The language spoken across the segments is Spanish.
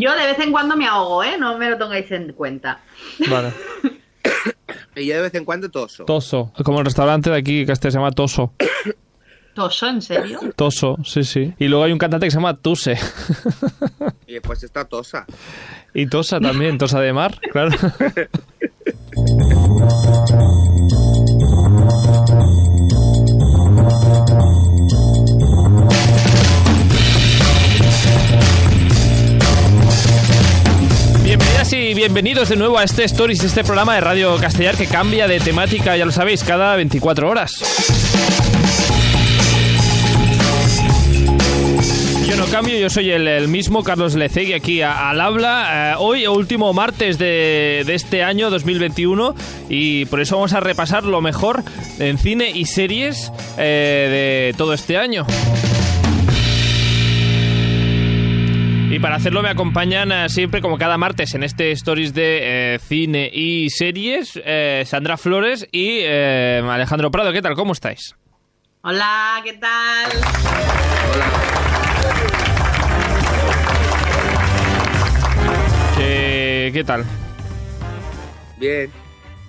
Yo de vez en cuando me ahogo, ¿eh? No me lo tengáis en cuenta. Vale. Y yo de vez en cuando toso. Toso. Como el restaurante de aquí que este se llama Toso. ¿Toso, en serio? Toso, sí, sí. Y luego hay un cantante que se llama Tuse. Y después está tosa. Y Tosa también, Tosa de Mar, claro. Y bienvenidos de nuevo a este Stories, este programa de Radio Castellar que cambia de temática, ya lo sabéis, cada 24 horas. Yo no cambio, yo soy el, mismo, Carlos Lecegui, aquí al habla. Eh, hoy, último martes de, de este año 2021, y por eso vamos a repasar lo mejor en cine y series eh, de todo este año. Y para hacerlo me acompañan eh, siempre, como cada martes, en este Stories de eh, cine y series, eh, Sandra Flores y eh, Alejandro Prado. ¿Qué tal? ¿Cómo estáis? Hola, ¿qué tal? ¿Qué, qué tal? Bien.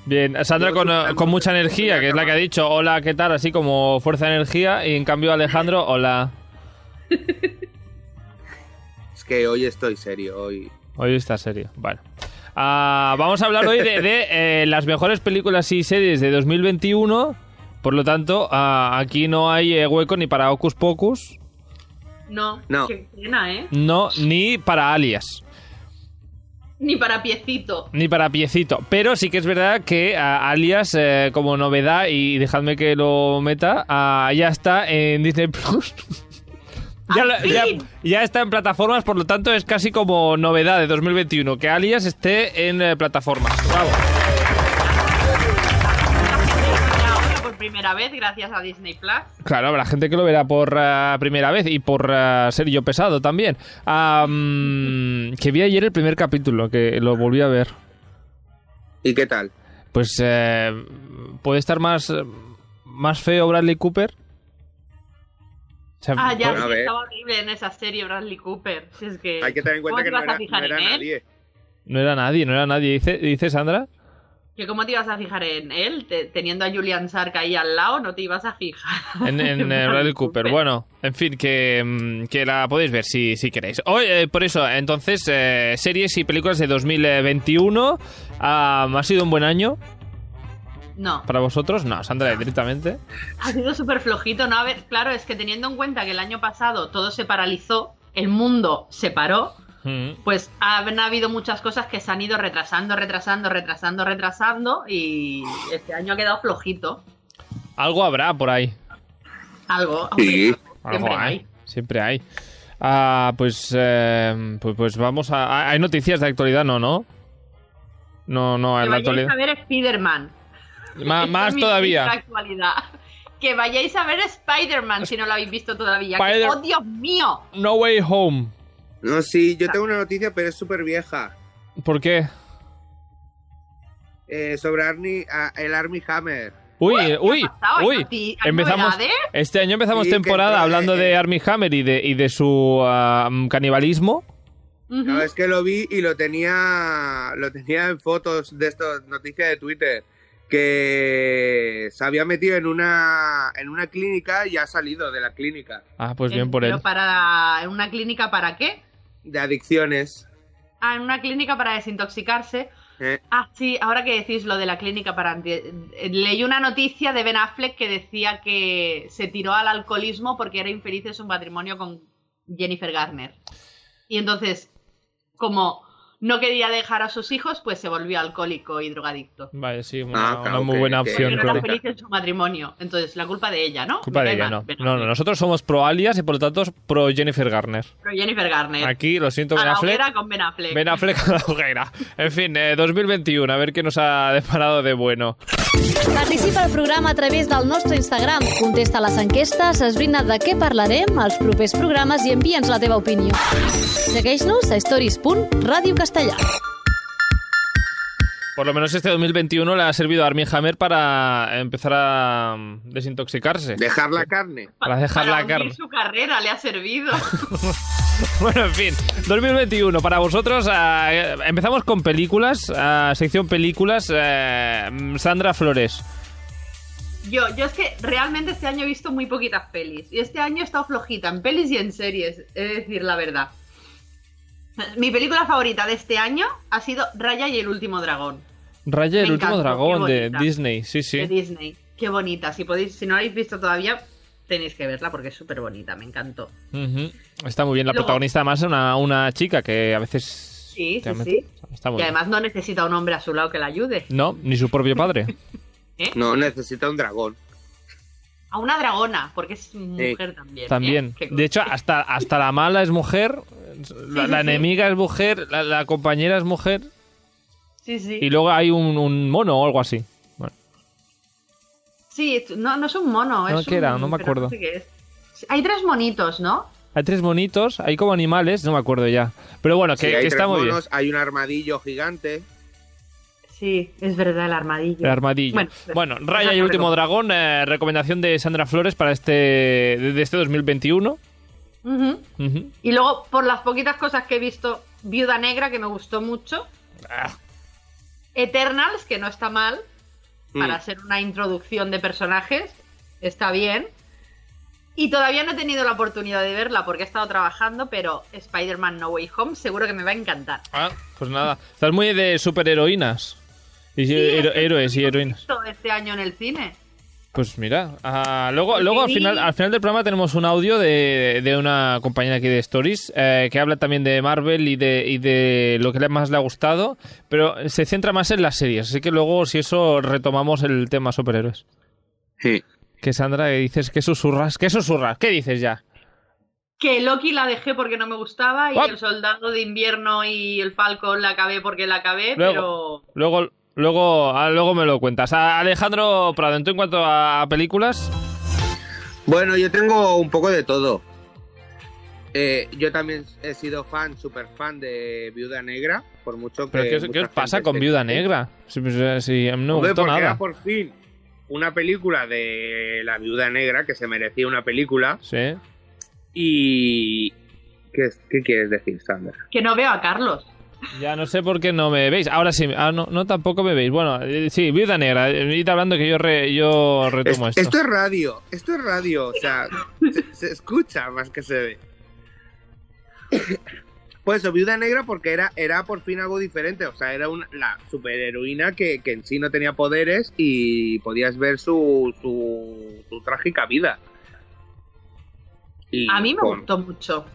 Bien, Sandra con, con mucha energía, que es la que ha dicho hola, ¿qué tal? Así como fuerza de energía. Y en cambio Alejandro, hola. Que hoy estoy serio. Hoy. Hoy está serio. Bueno. Ah, vamos a hablar hoy de, de, eh, las mejores películas y series de 2021. Por lo tanto, ah, aquí no hay eh, hueco ni para Ocus Pocus, No, No. qué pena, ¿eh? no, ni para Alias, Ni para piecito. ni para Piecito. Pero sí que es verdad que ah, Alias, eh, como novedad, y dejadme que lo meta, ya está en Disney Plus. Ya, lo- ¡Al ya, está en plataformas, por lo tanto es casi como novedad de 2021 que Alias esté en eh, plataformas. Bravo. Por primera vez, gracias a Disney Plus. Claro, habrá gente que lo verá por eh, primera vez y por eh, ser yo pesado también. Ah, que vi ayer el primer capítulo, que lo volví a ver. ¿Y qué tal? Pues eh, puede estar más, más feo Bradley Cooper. O sea, Ah, ya, sí, estaba horrible en esa serie Bradley Cooper. Si es que... Hay que tener en cuenta ¿Cómo que no era, no nadie. No era nadie, no era nadie. Dice, dice Sandra. ¿Que ¿Cómo te ibas a fijar en él? Te- teniendo a Julian Sark ahí al lado, no te ibas a fijar. En, en, eh, Bradley Cooper. Bueno, en fin, que, mm, que la podéis ver si, si queréis. Hoy, eh, por eso, entonces, eh, series y películas de 2021. Ah, ¿Ha sido un buen año No, para vosotros? No, Sandra, directamente. ha sido súper flojito, ¿no? A ver, claro, es que teniendo en cuenta que el año pasado todo se paralizó, el mundo se paró, Mm. pues han habido muchas cosas que se han ido retrasando, retrasando, retrasando, retrasando y este año ha quedado flojito. Algo habrá por ahí. Algo, Sí. hombre, Algo siempre hay. hay. Siempre hay. Ah, pues, eh, pues, pues vamos a... ¿Hay noticias de actualidad? No, ¿no? No, no, en la actualidad. a ver Spider-Man. Más todavía. actualidad. Que vayáis a ver Spider-Man si no lo habéis visto todavía. Spider- ¡Oh, Dios mío! No Way Home. No, sí, yo tengo una noticia, pero es súper vieja. ¿Por qué? Eh, sobre Arnie, a- el Army Hammer. Uy, ¿Qué uy, ha pasado? ¿Hay uy. Empezamos, este año empezamos Sí, temporada hablando de Army Hammer y de, y de su ah, canibalismo. No, es que lo vi y lo tenía lo tenía en fotos de esto, noticias de Twitter, que se había metido en una en una clínica y ha salido de la clínica Ah, pues bien por pero él. para ¿En una clínica para qué? de adicciones. Ah, en una clínica para desintoxicarse. Eh, Ah, sí, ahora que decís lo de la clínica para... anti- eh, Leí una noticia de Ben Affleck que decía que se tiró al alcoholismo porque era infeliz en su matrimonio con Jennifer Garner. Y entonces, como no quería dejar a sus hijos, pues se volvió alcohólico y drogadicto. Vale, sí, una, Ah, claro, una muy buena que- opción. Porque no feliz en su matrimonio. Entonces, la culpa de ella, ¿no? Culpa de ella, no. No, no, Affleck. nosotros somos pro alias y por lo tanto pro Jennifer Garner. Pero Jennifer Garner. Aquí, lo siento, Ben a la Affleck. hoguera con Ben Affleck. Ben Affleck a la hoguera. En fin, eh, 2021, a ver qué nos ha deparado de bueno. Participa al programa a través del nostre Instagram. Contesta les enquestes, esbrina de què parlarem als propers programes i envia'ns la teva opinió. Segueix-nos a stories.radiocastellà. Por lo menos este 2021 le ha servido a Armie Hammer para empezar a mm, desintoxicarse. dejar la carne. Para dejar la carne. su carrera le ha servido. Bueno, en fin, 2021 para vosotros. eh, empezamos con películas, eh, sección películas. eh, Sandra Flores. Yo, yo es que realmente este año he visto muy poquitas pelis. Y este año he estado flojita en pelis y en series, he de decir la verdad. Mi película favorita de este año ha sido Raya y el último dragón. Raya, el Me último dragón de. Disney, sí, sí. De Disney. Qué bonita. Si podéis, si no la habéis visto todavía, tenéis que verla porque es súper bonita, me encantó. Está muy bien. La Luego- protagonista además es una, una chica que a veces... Sí, sí, sí. Está muy Y bien. además no necesita un hombre a su lado que la ayude. No, ni su propio padre. No, necesita un dragón. A una dragona, porque es mujer también. ¿eh? También. De hecho, hasta, hasta la mala es mujer, la, enemiga es mujer, la, la compañera es mujer Sí, sí. y luego hay un, un mono o algo así. Bueno, Sí, no, no es un mono. No, es ¿qué era? un- No me acuerdo. sé qué es. Hay tres monitos, ¿no? hay tres monitos, hay como animales, no me acuerdo ya. Pero bueno, que, Sí, hay que tres está muy monos, hay un armadillo gigante. Sí, es verdad, el armadillo. bien. El armadillo. Bueno, Bueno, pues, Raya y el último dragón, eh, recomendación de Sandra Flores para este de este 2021. Y luego, por las poquitas cosas que he visto, Viuda Negra, que me gustó mucho. Ah, Eternals, que no está mal. Para Mm. ser una introducción de personajes. Está bien. Y todavía no he tenido la oportunidad de verla porque he estado trabajando, pero Spider-Man No Way Home seguro que me va a encantar. ah, pues nada, estás muy de superheroínas. Y Sí, héroes y heroínas. Este año en el cine. Pues mira, ah, luego, Porque luego al final, al final del programa tenemos un audio de, de una compañera aquí de Stories eh, que habla también de Marvel y de, y de lo que le- más le ha gustado, pero se centra más en las series, así que luego si eso retomamos el tema superhéroes. Sí. Que Sandra que dices que susurras, que susurras, ¿qué dices ya? Que Loki la dejé porque no me gustaba y What? el Soldado de Invierno y el Falcon la acabé porque la acabé, Luego. Luego, luego, ah, luego me lo cuentas. Alejandro Prado, ¿en tú en cuanto a películas? Bueno, yo tengo un poco de todo. Eh, yo también he sido fan, super fan de Viuda Negra, por mucho que. ¿Pero qué, os- mucha qué os pasa con Viuda. Negra? Si, pues, si a mí no me Hombre, gustó porque nada. era por fin una película de la Viuda Negra que se merecía una película Sí. y. ¿Qué, es- qué quieres decir, Sandra? que no veo a Carlos. Ya no sé por qué no me veis. Ahora sí, ah, no, no tampoco me veis. Bueno, eh, sí, Viuda Negra. eh, Id hablando que yo, re- yo retomo Es- esto. esto es radio, esto es radio, o sea, se, se escucha más que se ve. Pues eso, Viuda Negra porque era, era por fin algo diferente, o sea, era una, la superheroína que, que en sí no tenía poderes y podías ver su, su, su trágica vida. Y A mí me con- gustó mucho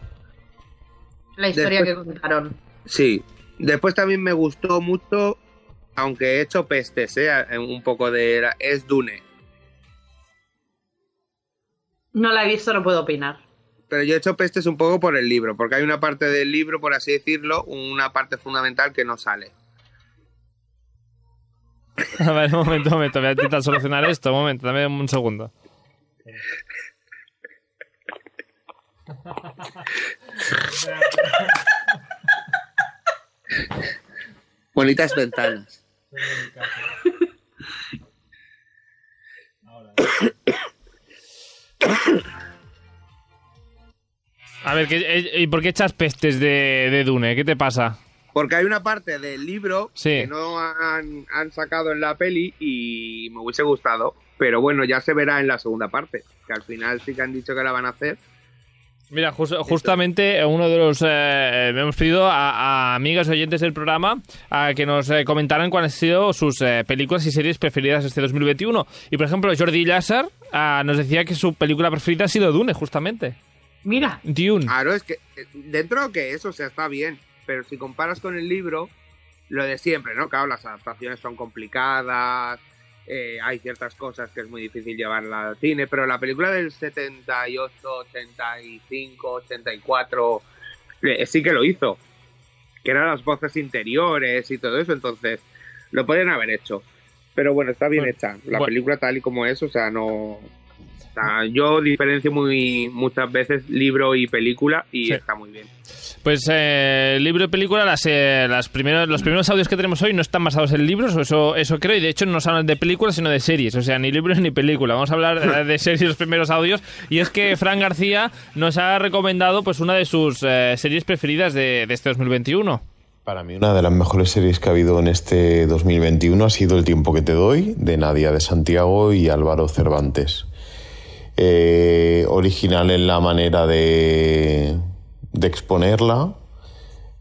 la historia Después- que contaron. Sí, después también me gustó mucho, aunque he hecho pestes, ¿eh? un poco de... la- Es Dune. No la he visto, no puedo opinar. Pero yo he hecho pestes un poco por el libro, porque hay una parte del libro, por así decirlo, una parte fundamental que no sale. A ver, un momento, un momento. Voy a intentar solucionar esto. Un momento, dame un segundo. Bonitas ventanas. A ver, ¿qué- eh, ¿y por qué echas pestes de, de Dune? ¿Qué te pasa? Porque hay una parte del libro Sí. que no han, han sacado en la peli y me hubiese gustado. Pero bueno, ya se verá en la segunda parte. Que al final sí que han dicho que la van a hacer. Mira, jus- justamente uno de los... eh, hemos pedido a, a amigas oyentes del programa a que nos eh, comentaran cuáles han sido sus eh, películas y series preferidas este 2021. Y por ejemplo, Jordi Lázar ah, nos decía que su película preferida ha sido Dune, justamente. Mira, Dune. Claro, es que eh, dentro que eso, o sea, está bien. Pero si comparas con el libro, lo de siempre, ¿no? Claro, las adaptaciones son complicadas. Eh, hay ciertas cosas que es muy difícil llevarla al cine, pero la película del 78, 85, 84 eh, sí que lo hizo. Que eran las voces interiores y todo eso, entonces lo podrían haber hecho. Pero bueno, está bien Bueno, hecha. La bueno. película tal y como es, o sea, no. O sea, yo diferencio muy muchas veces libro y película y Sí. está muy bien. Pues eh, libro y película, las, eh, las primeros, los primeros audios que tenemos hoy no están basados en libros, o eso, eso creo, y de hecho no nos hablan de películas, sino de series, o sea, ni libros ni película. Vamos a hablar eh, de series los primeros audios, y es que Fran García nos ha recomendado pues una de sus eh, series preferidas de, de este 2021. Para mí una de las mejores series que ha habido en este 2021 ha sido El tiempo que te doy, de Nadia de Santiago y Álvaro Cervantes. Eh, original en la manera de, de exponerla,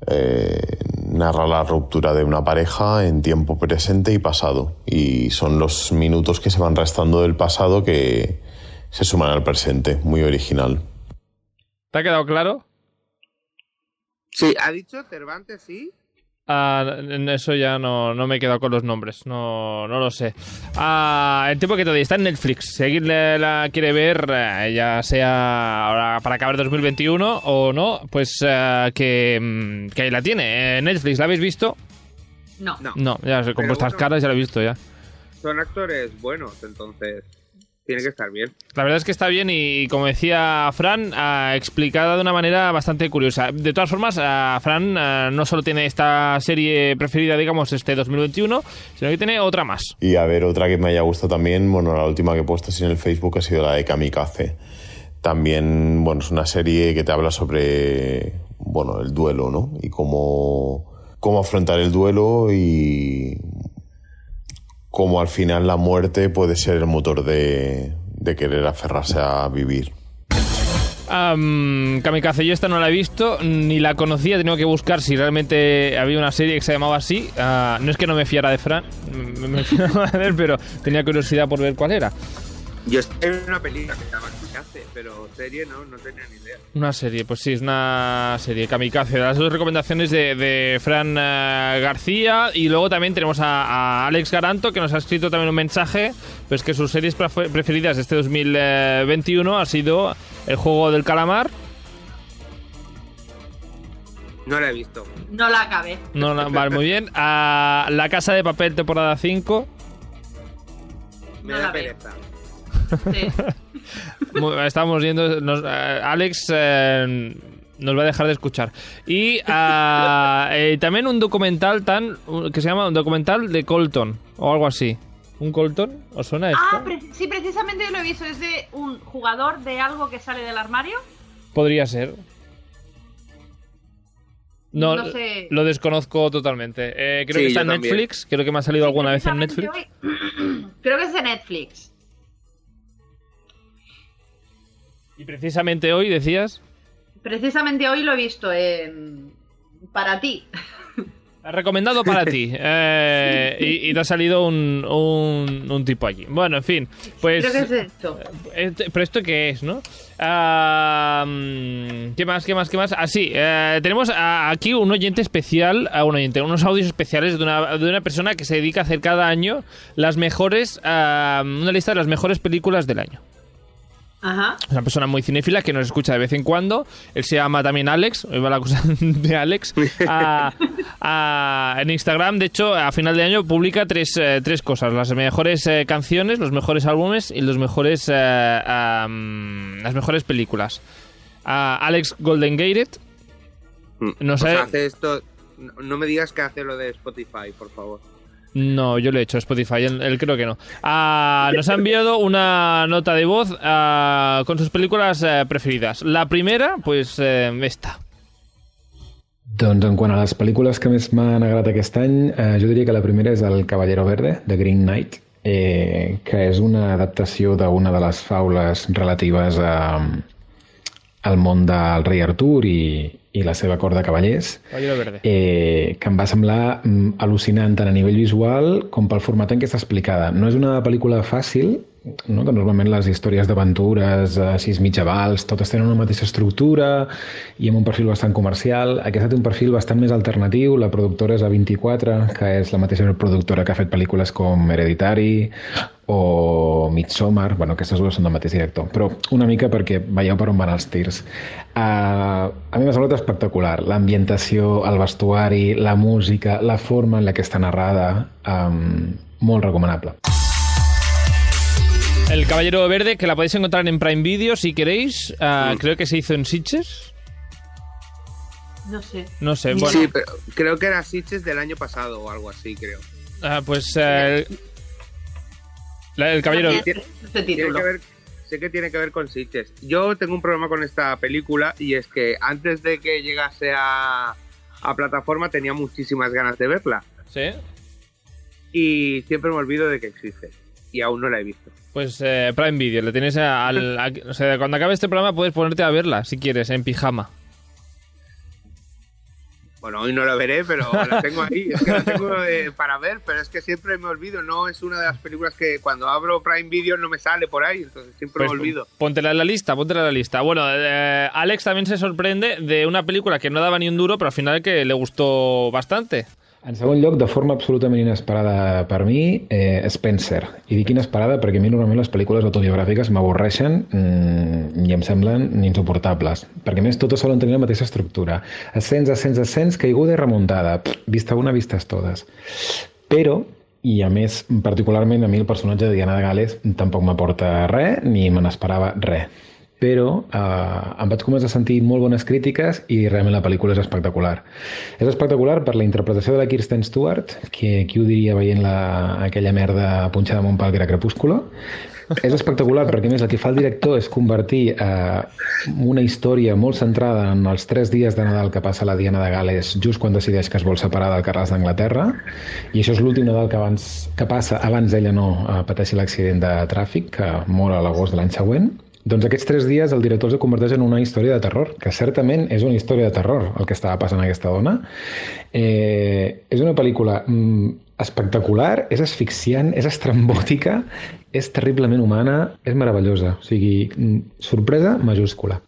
eh, narra la ruptura de una pareja en tiempo presente y pasado. Y son los minutos que se van restando del pasado que se suman al presente. Muy original. ¿Te ha quedado claro? Sí, ha dicho Cervantes, sí. Ah, en eso ya no, no me he quedado con los nombres, no, no lo sé. Ah, el tiempo que te doy está en Netflix. Si alguien la quiere ver, eh, ya sea ahora para acabar 2021 o no, pues eh, que, mm, que ahí la tiene. Eh, Netflix, ¿la habéis visto? No. No. No, ya sé, con Pero vuestras bueno. caras ya la he visto ya. Son actores buenos, entonces tiene que estar bien. La verdad es que está bien y, como decía Fran, ah, explicada de una manera bastante curiosa. De todas formas, ah, Fran ah, no solo tiene esta serie preferida, digamos, este 2021, sino que tiene otra más. Y a ver, otra que me haya gustado también, bueno, la última que he puesto así en el Facebook ha sido la de Kamikaze. También, bueno, es una serie que te habla sobre, bueno, el duelo, ¿no? Y cómo, cómo afrontar el duelo y cómo al final la muerte puede ser el motor de, de querer aferrarse a vivir. Am, Kamikaze, yo esta no la he visto, ni la conocía, he tenido que buscar si realmente había una serie que se llamaba así. Ah, no es que no me fiara de Fran, me, me fiaba de él, pero tenía curiosidad por ver cuál era. Yo estoy en una película que se llama Kamikaze, pero serie no, no tenía ni idea. Una serie, pues sí, es una serie, Kamikaze. Las dos recomendaciones de, de Fran eh, García. Y luego también tenemos a, a Alex Garanto, que nos ha escrito también un mensaje. Pues que sus series pref- preferidas de este 2021 ha sido El juego del calamar. No la he visto. No la acabé. No, no, vale, muy bien. A La casa de papel, temporada 5. Me No da la veo. Sí. Estamos viendo. nos- eh, Alex eh, nos va a dejar de escuchar. Y ah, eh, también un documental tan que se llama un documental de Colton o algo así. ¿Un Colton? ¿Os suena esto? Ah, pre- sí, precisamente yo lo he visto. Es de un jugador de algo que sale del armario. Podría ser. No, No sé. lo desconozco totalmente. Eh, creo Sí, que está en. Netflix. Creo que me ha salido alguna vez en Netflix. hoy- Creo que es de Netflix. Y precisamente hoy decías. Precisamente hoy lo he visto en... para ti. Recomendado para ti. Eh, y, y te ha salido un, un, un tipo allí. Bueno, en fin. Pues. Creo que es esto. Eh, Pero esto qué es, ¿no? Ah, ¿Qué más, qué más, qué más? Ah, sí, eh, tenemos a- aquí un oyente especial, a un oyente, unos audios especiales de una, de una persona que se dedica a hacer cada año las mejores, ah, una lista de las mejores películas del año. Ajá. Es una persona muy cinéfila que nos escucha de vez en cuando. Él se llama también Alex. Hoy va la cosa de Alex. Ah, ah, en Instagram, de hecho, a final de año publica tres, eh, tres cosas. Las mejores eh, canciones, los mejores álbumes y los mejores, eh, mm, las mejores películas. Ah, Alex Golden Gated. No O sé. hace esto. No, no me digas que hace lo de Spotify, por favor. No, yo lo he hecho, Spotify, él, él creo que no. Ah, nos ha enviado una nota de voz ah, con sus películas eh, preferidas. La primera, pues eh, esta. Doncs en quant a les pel·lícules que més m'han agradat aquest any, eh, jo diria que la primera és El Caballero Verde, de Green Knight, eh, que és una adaptació d'una de les faules relatives a, al món del rei Artur i, i la seva cort de cavallers, eh, que em va semblar mm, al·lucinant tant a nivell visual com pel format en què està explicada. No és una pel·lícula fàcil, no? que normalment les històries d'aventures, eh, sis mitjavals, totes tenen una mateixa estructura i amb un perfil bastant comercial. Aquesta té un perfil bastant més alternatiu. La productora és A24, que és la mateixa productora que ha fet pel·lícules com Hereditary o Midsommar, bueno, aquestes dues són del mateix director, però una mica perquè veieu per on van els tirs. Uh, a mi m'ha semblat espectacular, l'ambientació, el vestuari, la música, la forma en la que està narrada, um, molt recomanable. El Caballero Verde, que la podéis encontrar en Prime Video si queréis. Ah, Creo que se hizo en Sitges. No sé. No sé, bueno. Sí, pero creo que era Sitges del año pasado o algo así, creo. Ah, pues eh, la- el Caballero Este Tiene título. que ver, sé que tiene que ver con Sitges. Yo tengo un problema con esta película y es que antes de que llegase a, a plataforma tenía muchísimas ganas de verla Sí. y siempre me olvido de que existe y aún no la he visto. Pues eh, Prime Video, le tienes al. a- o sea, cuando acabe este programa puedes ponerte a verla si quieres, en pijama. Bueno, hoy no la veré, pero la tengo ahí. Es que la tengo eh, para ver, pero es que siempre me olvido. No es una de las películas que cuando abro Prime Video no me sale por ahí, entonces siempre Pues me olvido. Póntela en la lista, póntela en la lista. Bueno, eh, Alex también se sorprende de una película que no daba ni un duro, pero al final que le gustó bastante. En segon lloc, de forma absolutament inesperada per mi, eh, Spencer. I dic inesperada perquè a mi normalment les pel·lícules autobiogràfiques m'avorreixen mm, i em semblen insuportables. Perquè més totes solen tenir la mateixa estructura. Ascens, ascens, ascens, caiguda i remuntada. Pff, vista una, vistes totes. Però, i a més, particularment a mi el personatge de Diana de Gales tampoc m'aporta res ni me n'esperava res però eh, em vaig començar a sentir molt bones crítiques i realment la pel·lícula és espectacular. És espectacular per la interpretació de la Kirsten Stewart, que qui ho diria veient la, aquella merda punxada amb un pal que era Crepúsculo. És espectacular perquè, més, el que fa el director és convertir eh, una història molt centrada en els tres dies de Nadal que passa la Diana de Gales just quan decideix que es vol separar del Carles d'Anglaterra i això és l'últim Nadal que, abans, que passa abans ella no eh, pateixi l'accident de tràfic que mor a l'agost de l'any següent doncs aquests tres dies el director es converteix en una història de terror, que certament és una història de terror el que estava passant a aquesta dona. Eh, és una pel·lícula mm, espectacular, és asfixiant, és estrambòtica, és terriblement humana, és meravellosa. O sigui, mm, sorpresa majúscula.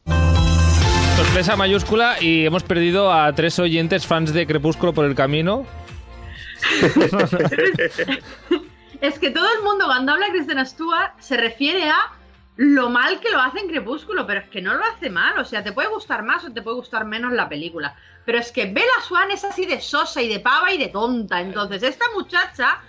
Sorpresa mayúscula y hemos perdido a tres oyentes fans de Crepúsculo por el camino. Es que todo el mundo cuando habla de Kristen Stewart se refiere a lo mal que lo hace en Crepúsculo, pero es que no lo hace mal. O sea, te puede gustar más o te puede gustar menos la película. Pero es que Bella Swan es así de sosa y de pava y de tonta. Entonces, esta muchacha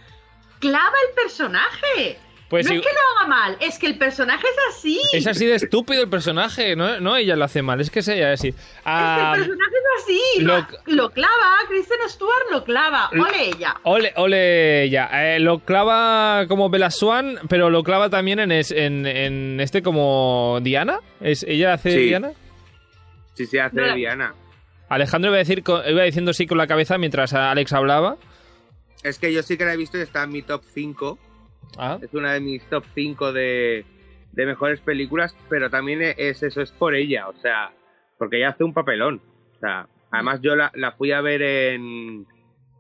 clava el personaje. Pues no sí- es que lo haga mal, es que el personaje es así. Es así de estúpido el personaje, no, no ella lo hace mal, es que es ella así. Es Ah, que el personaje es así. lo- clava, Kristen Stewart lo clava. Ole ella. ole, ole, ya. Eh, lo clava como Bella Swan, pero lo clava también en, es- en, en este como Diana. ¿Es, ¿Ella hace Sí. Diana? Si se hace No Diana. Alejandro iba, a decir, iba diciendo sí con la cabeza mientras Alex hablaba. Es que yo sí que la he visto y está en mi top 5. Ah, Es una de mis top 5 de, de mejores películas, pero también es eso, es por ella, o sea, porque ella hace un papelón. O sea, además yo la, la fui a ver en,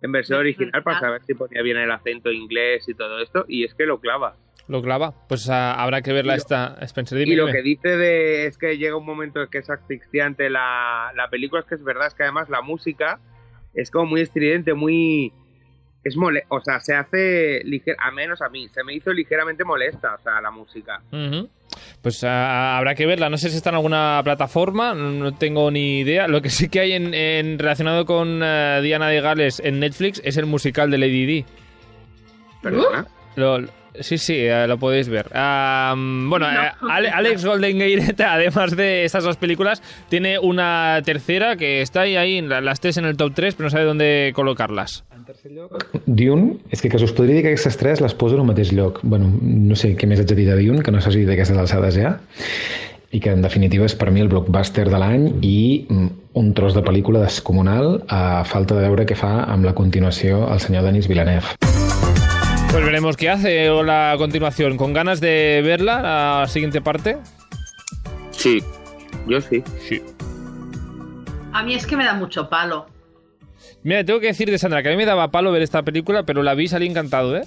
en versión original para saber si ponía bien el acento inglés y todo esto, y es que lo clava. lo clava. Pues ah, habrá que verla Y lo- esta Spencer. Dime, y lo dime. que dice de es que llega un momento en que es asfixiante la, la película, es que es verdad, es que además la música es como muy estridente, muy... Es mole o sea, se hace, liger a menos a mí, se me hizo ligeramente molesta, o sea, la música. Pues ah, habrá que verla. No sé si está en alguna plataforma, no tengo ni idea. Lo que sí que hay en, en- relacionado con ah, Diana de Gales en Netflix es el musical de Lady Di. Perdona. Lo- sí, sí, eh, lo podéis ver. Ah, bueno, No. eh, Ale- Alex Golden Gate, además de estas dos películas, tiene una tercera que está ahí, ahí las tres en el top 3, pero no sabe dónde colocarlas. En tercer lloc, Dune, és que, que us podria dir que aquestes tres les poso en el mateix lloc. Bueno, no sé què més haig de dir de Dune, que no s'hagi d'aquestes alçades ja, i que en definitiva és per mi el blockbuster de l'any i mm, un tros de pel·lícula descomunal a falta de veure què fa amb la continuació el senyor Denis Villeneuve. Pues veremos qué hace o la continuación. ¿Con ganas de verla, la siguiente parte? Sí, yo sí. Sí. A mí es que me da mucho palo. Mira, tengo que decir de Sandra que a mí me daba palo ver esta película, pero la vi y salí encantado, ¿eh?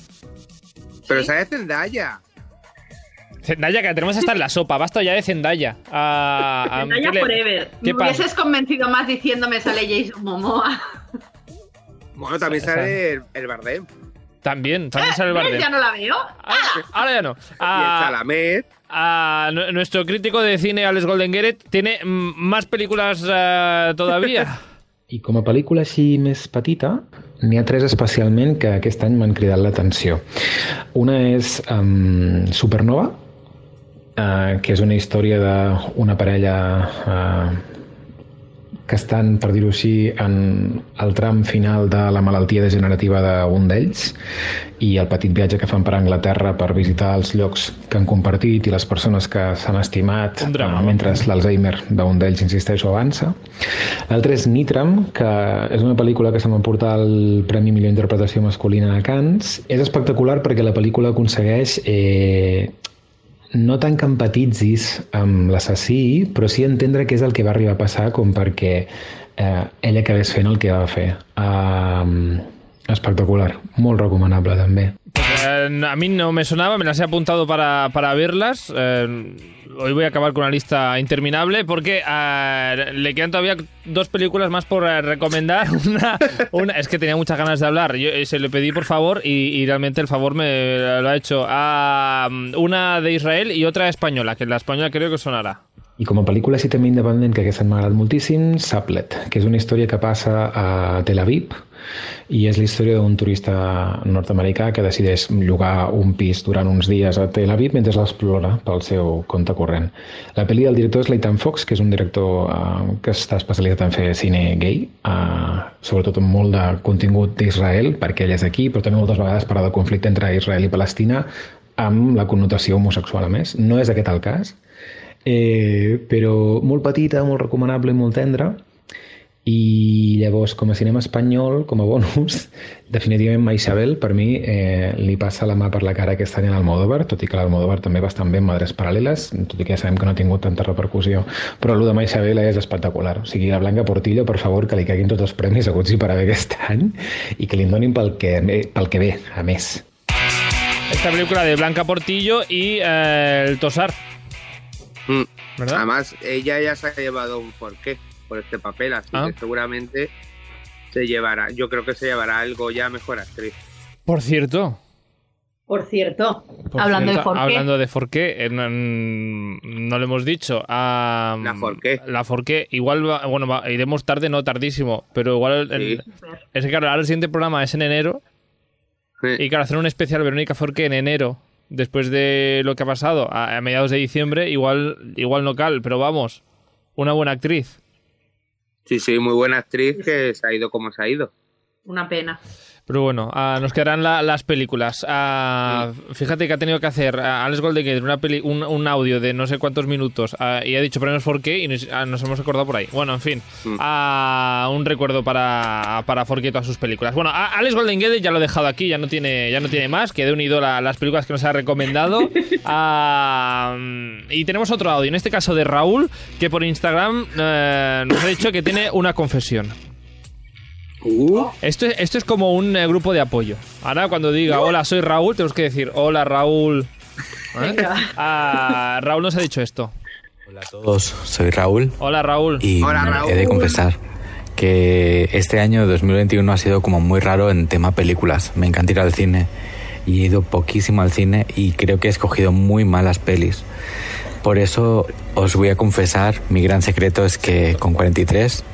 Pero sale Zendaya. Zendaya, que la tenemos hasta en la sopa. Basta ya de Zendaya. A, a- Zendaya ¿qué le- Forever. ¿Qué Me pasa? hubieses convencido más diciéndome sale Jason Momoa. Bueno, también Sa- sale el, el Bardem. También, también sale el ¿Ves? Bardem. Ya no la veo. Ahora, ahora ya no. Y el A, Chalamet. a nu- nuestro crítico de cine, Alex Golden Garrett, tiene más películas eh, todavía. I com a pel·lícula així més petita, n'hi ha tres especialment que aquest any m'han cridat l'atenció. Una és um, Supernova, eh, que és una història d'una parella eh, que estan, per dir-ho així, en el tram final de la malaltia degenerativa d'un d'ells i el petit viatge que fan per Anglaterra per visitar els llocs que han compartit i les persones que s'han estimat drama, eh, mentre l'Alzheimer d'un d'ells, insisteixo, avança. L'altre és Nitram, que és una pel·lícula que se m'emportar el Premi Millor Interpretació Masculina a Cannes. És espectacular perquè la pel·lícula aconsegueix eh, no tant que empatitzis amb l'assassí, però sí entendre què és el que va arribar a passar com perquè eh, ella acabés fent el que va fer. Uh, espectacular, molt recomanable també. Eh, a mí no me sonaba, me las he apuntado para, para verlas. Eh, hoy voy a acabar con una lista interminable porque eh, le quedan todavía dos películas más por eh, recomendar. Una, una- es que tenía muchas ganas de hablar. Yo eh, se le pedí por favor y, y realmente el favor me lo ha hecho. Ah, una de Israel y otra española, que la española creo que sonará. I com a pel·lícula sí també independent, que aquesta m'ha agradat moltíssim, Saplet, que és una història que passa a Tel Aviv i és la història d'un turista nord-americà que decideix llogar un pis durant uns dies a Tel Aviv mentre l'explora pel seu compte corrent. La pel·li del director és Leighton Fox, que és un director eh, que està especialitzat en fer cine gay, eh, sobretot amb molt de contingut d'Israel, perquè ell és aquí, però també moltes vegades parla del conflicte entre Israel i Palestina amb la connotació homosexual a més. No és aquest el cas, eh, però molt petita, molt recomanable i molt tendra. I llavors, com a cinema espanyol, com a bonus, definitivament Maixabel, per mi, eh, li passa la mà per la cara aquest any a l'Almodóvar, tot i que l'Almodóvar també va estar bé en Madres Paral·leles, tot i que ja sabem que no ha tingut tanta repercussió, però el de Maixabel és espectacular. O sigui, la Blanca Portillo, per favor, que li caiguin tots els premis haguts i per haver aquest any i que li donin pel que, pel que ve, a més. Esta película de Blanca Portillo y eh, el Tosar, Mm. ¿verdad? Además, ella ya se ha llevado un porqué por este papel, así Ah. que seguramente se llevará, yo creo que se llevará algo ya mejor actriz. Por cierto, Por cierto, Por hablando cierto, de Forqué, Hablando de Forqué, eh, no, no lo hemos dicho. ah, La Forqué. La Forqué. Igual, va- bueno, va- iremos tarde, no tardísimo. Pero igual. Sí. el- es que, claro, ahora el siguiente programa es en enero. Y claro, hacer un especial Verónica Forqué en enero, después de lo que ha pasado, a, a mediados de diciembre, igual, igual no cal. Pero vamos, una buena actriz. Sí, sí, muy buena actriz que se ha ido como se ha ido. una pena. Pero bueno, ah, nos quedarán la- las películas. Ah, Fíjate que ha tenido que hacer ah, Alex Goldenegger una peli, un, un audio de no sé cuántos minutos y ha dicho premios Forqué y nos, nos hemos acordado por ahí. Bueno, en fin, Mm. un recuerdo para, para Forqué y todas sus películas. Bueno, a- Alex Goldenegger ya lo he dejado aquí, ya no tiene, ya no tiene más, que de unido la- las películas que nos ha recomendado. Ah, y tenemos otro audio, en este caso de Raúl, que por Instagram eh, nos ha dicho que tiene una confesión. Uh, Esto es, esto es como un eh, grupo de apoyo. Ahora cuando diga hola, soy Raúl, tenemos que decir hola, Raúl. ¿Eh? Ah, Raúl nos ha dicho esto. Hola a todos, soy Raúl Hola, Raúl. y Hola, Raúl. he de confesar que este año 2021 ha sido como muy raro en tema películas. Me encanta ir al cine y he ido poquísimo al cine y creo que he escogido muy malas pelis. Por eso os voy a confesar, mi gran secreto es que con 43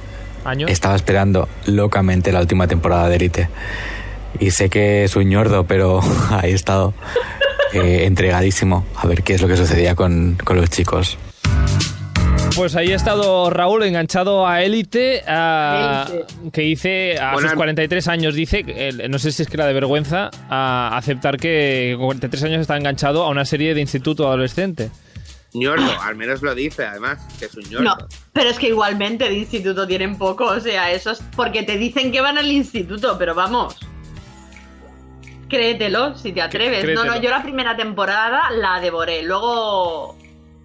¿Años? estaba esperando locamente la última temporada de Elite. Y sé que es un ñordo, pero ahí he estado eh, entregadísimo a ver qué es lo que sucedía con, con los chicos. Pues ahí ha estado Raúl enganchado a Élite, a- Élite. que dice a Buenas- sus 43 años, dice, no sé si es que era de vergüenza, a aceptar que con 43 años está enganchado a una serie de instituto adolescente. Ñordo, al menos lo dice, además, que es un ñordo. No, pero es que igualmente de instituto tienen poco, o sea, eso es porque te dicen que van al instituto, pero vamos. Créetelo, si te atreves. No, Créetelo. no, yo la primera temporada la devoré, luego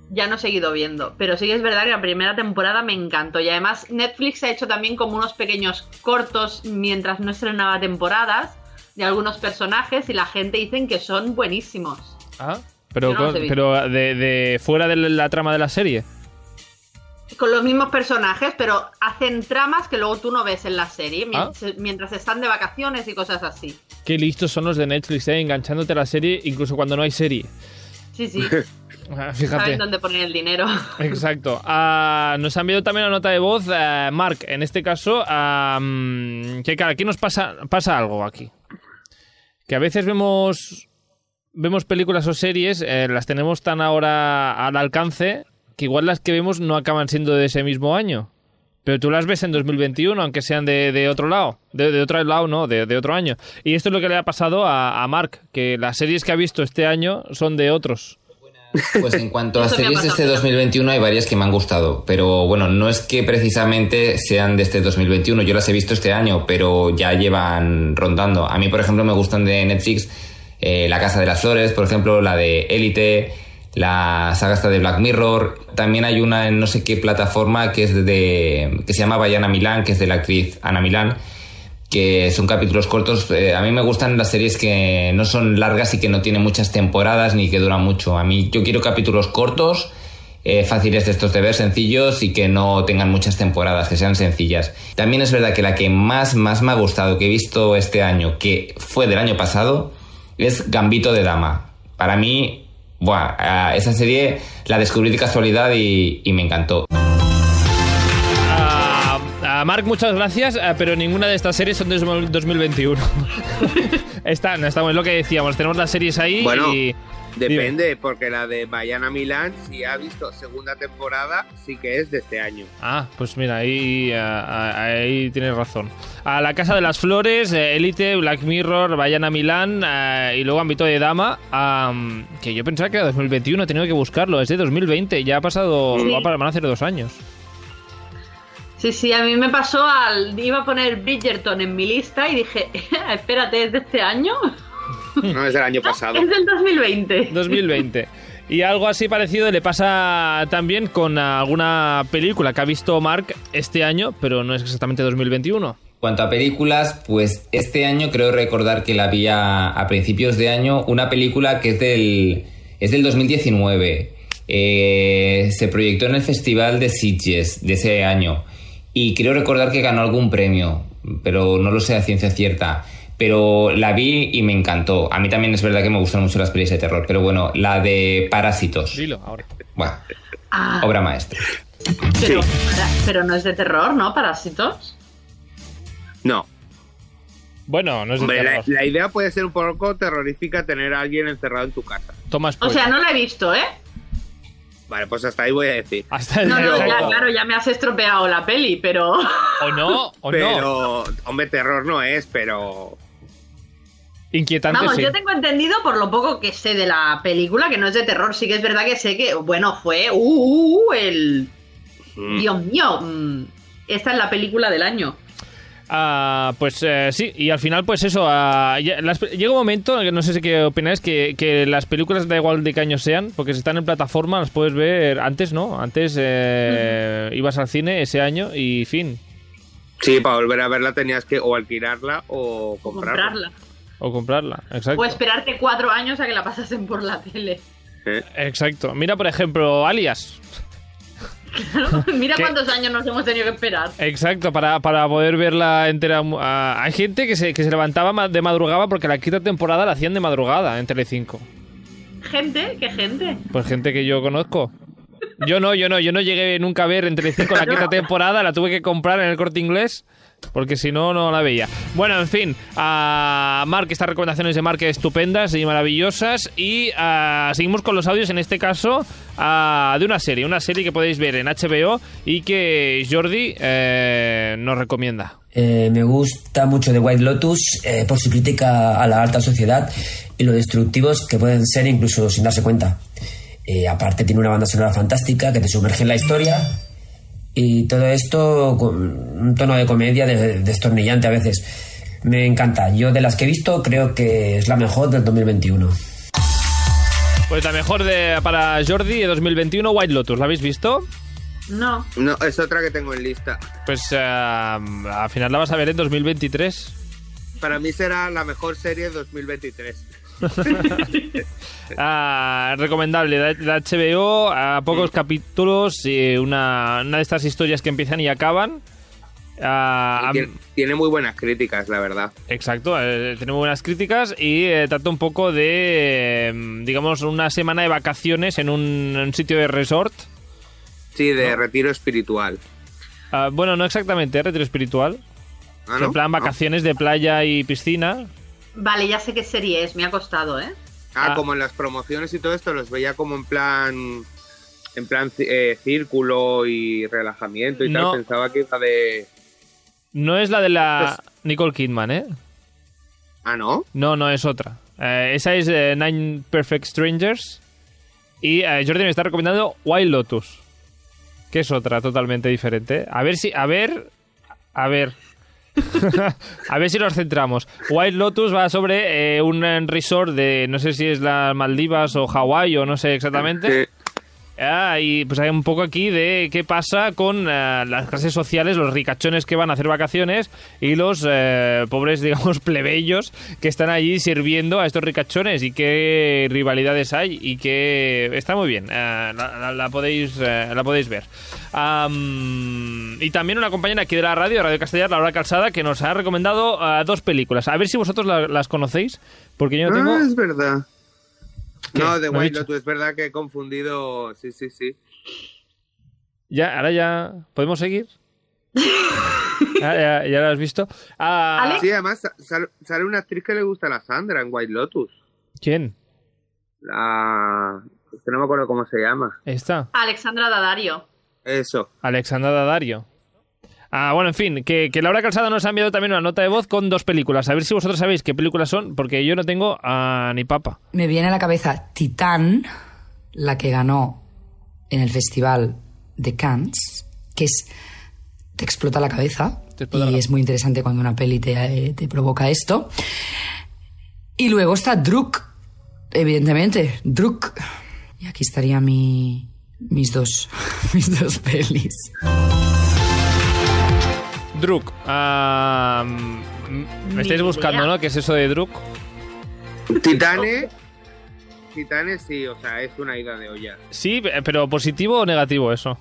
ya no he seguido viendo, pero sí que es verdad que la primera temporada me encantó y además Netflix ha hecho también como unos pequeños cortos mientras no estrenaba temporadas de algunos personajes y la gente dicen que son buenísimos. Ah, pero, no con- pero de, de fuera de la trama de la serie. con los mismos personajes, pero hacen tramas que luego tú no ves en la serie Ah. mientras están de vacaciones y cosas así. Qué listos son los de Netflix, eh, enganchándote a la serie incluso cuando no hay serie. Sí, sí, Ah, Fíjate. saben dónde poner el dinero. Exacto. Ah, nos ha enviado también una nota de voz, eh, Mark, en este caso, mm, que claro, aquí nos pasa, pasa algo aquí. Que a veces vemos vemos películas o series, eh, las tenemos tan ahora al alcance que igual las que vemos no acaban siendo de ese mismo año. Pero tú las ves en 2021, aunque sean de, de otro lado. De, de, otro lado, no, de, de, otro año. Y esto es lo que le ha pasado a, a Mark, que las series que ha visto este año son de otros. Pues en cuanto a series de este 2021 hay varias que me han gustado, pero bueno, no es que precisamente sean de este 2021, yo las he visto este año, pero ya llevan rondando. A mí, por ejemplo, me gustan de Netflix eh, La Casa de las Flores, por ejemplo, la de Élite, la saga esta de Black Mirror. También hay una en no sé qué plataforma que es de que se llama Bayana Milán, que es de la actriz Ana Milán que son capítulos cortos. Eh, a mí me gustan las series que no son largas y que no tienen muchas temporadas ni que duran mucho. A mí yo quiero capítulos cortos, eh, fáciles de estos de ver, sencillos y que no tengan muchas temporadas, que sean sencillas. También es verdad que la que más, más me ha gustado, que he visto este año, que fue del año pasado, es Gambito de Dama. Para mí, buah, esa serie la descubrí de casualidad y, y me encantó. Marc, muchas gracias, pero ninguna de estas series son de 2021. Están, estamos, es lo que decíamos, tenemos las series ahí bueno, y... Depende, Dime. porque la de Bayana Milán, si ha visto segunda temporada, sí que es de este año. Ah, pues mira, ahí, ahí tienes razón. A La Casa de las Flores, Elite, Black Mirror, Bayana Milán uh, y luego Ámbito de Dama, um, que yo pensaba que era 2021, he tenido que buscarlo, es de 2020, ya ha pasado, sí. va a, van a hacer dos años. Sí, sí, a mí me pasó al. Iba a poner Bridgerton en mi lista y dije, espérate, ¿es de este año? No, es del año pasado. es del 2020. 2020. Y algo así parecido le pasa también con alguna película que ha visto Mark este año, pero no es exactamente 2021. En cuanto a películas, pues este año creo recordar que la vi a, a principios de año, una película que es del, es del 2019. Eh, se proyectó en el Festival de Sitges de ese año y creo recordar que ganó algún premio, pero no lo sé a ciencia cierta. Pero la vi y me encantó. A mí también es verdad que me gustan mucho las pelis de terror, pero bueno, la de Parásitos. Dilo ahora. Bueno, ah. obra maestra. Pero, sí. pero no es de terror, ¿no? Parásitos. No. Bueno, no es de Hombre, terror. La, la, idea puede ser un poco terrorífica tener a alguien encerrado en tu casa. Tomas o sea, no la he visto, ¿eh? Vale, pues hasta ahí voy a decir. Hasta no, no, ya, claro, ya me has estropeado la peli, pero. O no, o pero, no. hombre, terror no es, pero. Inquietante. Vamos, sí. yo tengo entendido por lo poco que sé de la película que no es de terror. Sí que es verdad que sé que, bueno, fue. Uh, uh, uh el. Mm. Dios mío. Mm, esta es la película del año. Uh, pues uh, sí, y al final, pues eso. Uh, ya, las, llega un momento, no sé si qué opináis, que, que, las películas da igual de qué año sean, porque si están en plataforma las puedes ver antes, ¿no? Antes eh, ibas al cine ese año y fin. Sí, para volver a verla tenías que o alquilarla o comprarla. comprarla. O comprarla, exacto. O esperarte cuatro años a que la pasasen por la tele. ¿Eh? Exacto. Mira, por ejemplo, Alias. Claro, mira cuántos años nos hemos tenido que esperar. Exacto, para, para poder verla entera. Uh, hay gente que se, que se levantaba de madrugada porque la quinta temporada la hacían de madrugada en Telecinco. ¿Gente? ¿Qué gente? Pues gente que yo conozco. Yo no, yo no, yo no llegué nunca a ver en Telecinco la quinta temporada, la tuve que comprar en el corte inglés. Porque si no, no la veía. Bueno, en fin, a Mark, estas recomendaciones de Mark estupendas y maravillosas. Y uh, seguimos con los audios, en este caso, uh, de una serie. Una serie que podéis ver en HBO y que Jordi eh, nos recomienda. Eh, me gusta mucho de White Lotus eh, por su crítica a la alta sociedad y lo destructivos que pueden ser incluso sin darse cuenta. Eh, aparte tiene una banda sonora fantástica que te sumerge en la historia y todo esto con un tono de comedia destornillante a veces. Me encanta. Yo de las que he visto creo que es la mejor del 2021. Pues la mejor de, para Jordi de 2021, White Lotus. ¿La habéis visto? No. No, es otra que tengo en lista. Pues uh, al final la vas a ver en 2023. Para mí será la mejor serie de 2023. ah, recomendable de HBO a pocos sí. capítulos y una, una, de estas historias que empiezan y acaban uh, tiene, tiene, muy buenas críticas la verdad exacto eh, tiene muy buenas críticas y eh, trata un poco de eh, digamos una semana de vacaciones en un, un sitio de resort sí de ¿no? retiro espiritual uh, bueno no exactamente retiro espiritual ¿Ah, no? en plan vacaciones ¿No? de playa y piscina Vale, ya sé qué serie es, me ha costado, ¿eh? Ah, Ah. como en las promociones y todo esto los veía como en plan en plan eh, círculo y relajamiento y No. tal. Pensaba que iba de... No es la de la Nicole Kidman, ¿eh? Ah, ¿no? No, no, es otra. Eh, esa es eh, Nine Perfect Strangers. Y eh, Jordi me está recomendando Wild Lotus. Que es otra totalmente diferente. A ver si. A ver. A ver. a ver si nos centramos. Wild Lotus va sobre eh, un resort de. No sé si es las Maldivas o Hawái o no sé exactamente. Ah, y pues hay un poco aquí de qué pasa con eh, las clases sociales, los ricachones que van a hacer vacaciones y los eh, pobres, digamos, plebeyos que están allí sirviendo a estos ricachones y qué rivalidades hay y que está muy bien. eh, la, podéis, eh, la podéis ver. Am, y también una compañera aquí de la radio, Radio Castellar, Laura Calzada, que nos ha recomendado eh, dos películas. A ver si vosotros la- las conocéis, porque yo no. Ah, es verdad. ¿Qué? No, de ¿Me has White? Lotus, es verdad que he confundido. Sí, sí, sí. Ya, ahora ya. ¿Podemos seguir? ya, ya, ya lo has visto. Ah. Sí, además sa- sal- sale una actriz que le gusta a la Sandra en White Lotus. ¿Quién? La... Es que no me acuerdo cómo se llama. Está. Alexandra Daddario. Eso. Alexandra Daddario. Ah, bueno, en fin, que, que Laura Calzada nos ha enviado también una nota de voz con dos películas. A ver si vosotros sabéis qué películas son, porque yo no tengo ah, ni papa. Me viene a la cabeza Titán, la que ganó en el Festival de Cannes, que es te explota la cabeza explota y la- es muy interesante cuando una peli te, eh, te provoca esto. Y luego está Druk, evidentemente, Druk. Y aquí estaría mi, mis dos mis dos pelis. Druk. ah, me estáis buscando. ¿no? ¿Qué es eso de Druk? Titane. Titane sí, o sea, es una ida de olla. Sí, eh, pero positivo o negativo eso.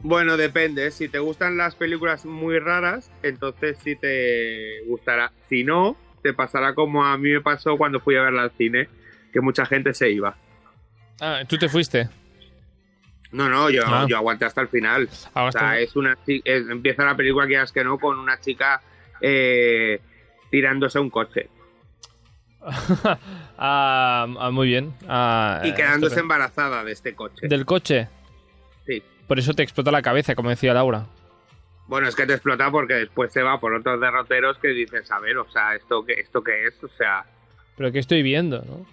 Bueno, depende. Si te gustan las películas muy raras, entonces sí te gustará. Si no, te pasará como a mí me pasó cuando fui a verla al cine, que mucha gente se iba. Ah, tú te fuiste. No, no, yo, Ah. yo aguanté hasta el final. Ah, O sea, es una es- empieza la película que que no con una chica eh, tirándose a un coche Ah, ah, muy bien. Y quedándose embarazada de este coche. Del coche. Sí. Por eso te explota la cabeza, como decía Laura. Bueno, es que te explota porque después se va por otros derroteros que dices, a ver, o sea, ¿esto qué, esto qué es? O sea, Pero que estoy viendo, ¿no?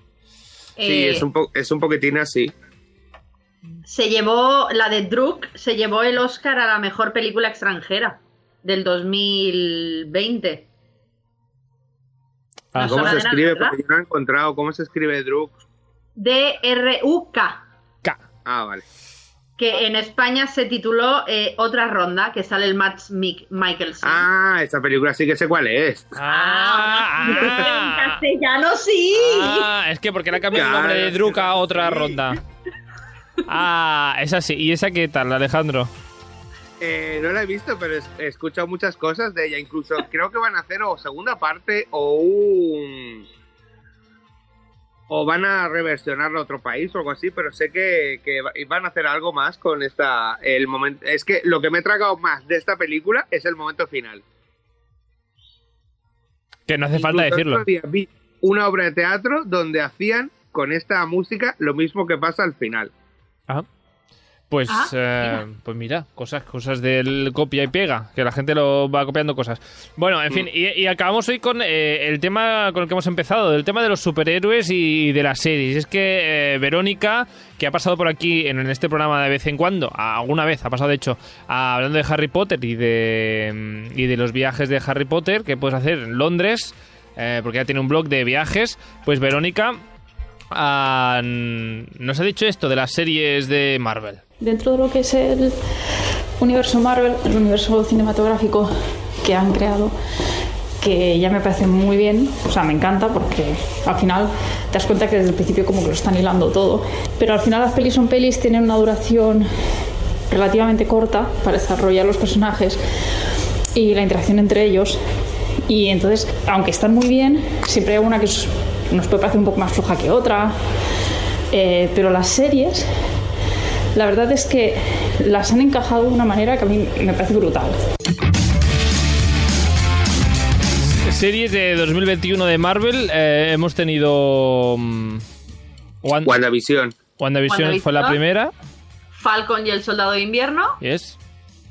sí, es un, po- es un poquitín así. Se llevó, la de Druk, se llevó el Oscar a la mejor película extranjera del 2020. Ah, ¿Cómo se escribe? Porque yo no he encontrado. ¿Cómo se escribe Druk? D-R-U-K, K. Ah, vale. que en España se tituló eh, Otra Ronda, que sale el Matt Mikkelsen. Ah, esa película sí que sé cuál es. Ah, En ah, castellano sí. ah, es que porque le ha cambiado el nombre de Druk a otra ronda. Ah, esa sí. ¿Y esa qué tal, Alejandro? Eh, no la he visto, pero he escuchado muchas cosas de ella. Incluso creo que van a hacer o segunda parte o un... O van a reversionarlo a otro país o algo así, pero sé que, que va- van a hacer algo más con esta... El momento, es que lo que me he tragado más de esta película es el momento final. Que no hace falta decirlo. vi una obra de teatro donde hacían con esta música lo mismo que pasa al final. Ah. Pues, Ah, eh, pues mira, cosas, cosas del copia y pega, que la gente lo va copiando cosas. Bueno, en fin, y, y acabamos hoy con eh, el tema con el que hemos empezado, del tema de los superhéroes y de las series. Es que eh, Verónica, que ha pasado por aquí en, en este programa de vez en cuando, a- alguna vez ha pasado de hecho, a- hablando de Harry Potter y de, mm, y de los viajes de Harry Potter que puedes hacer en Londres, eh, porque ya tiene un blog de viajes, pues Verónica nos ha dicho esto de las series de Marvel. Dentro de lo que es el universo Marvel, el universo cinematográfico que han creado, que ya me parece muy bien, o sea, me encanta porque al final te das cuenta que desde el principio como que lo están hilando todo, pero al final las pelis son pelis, tienen una duración relativamente corta para desarrollar los personajes y la interacción entre ellos. Y entonces, aunque están muy bien, siempre hay una que es- nos puede parecer un poco más floja que otra. Eh, pero las series, la verdad es que las han encajado de una manera que a mí me parece brutal. Series de 2021 de Marvel, eh, hemos tenido... mm, Wan- WandaVision. WandaVision fue la primera. Falcon y el Soldado de Invierno, Yes.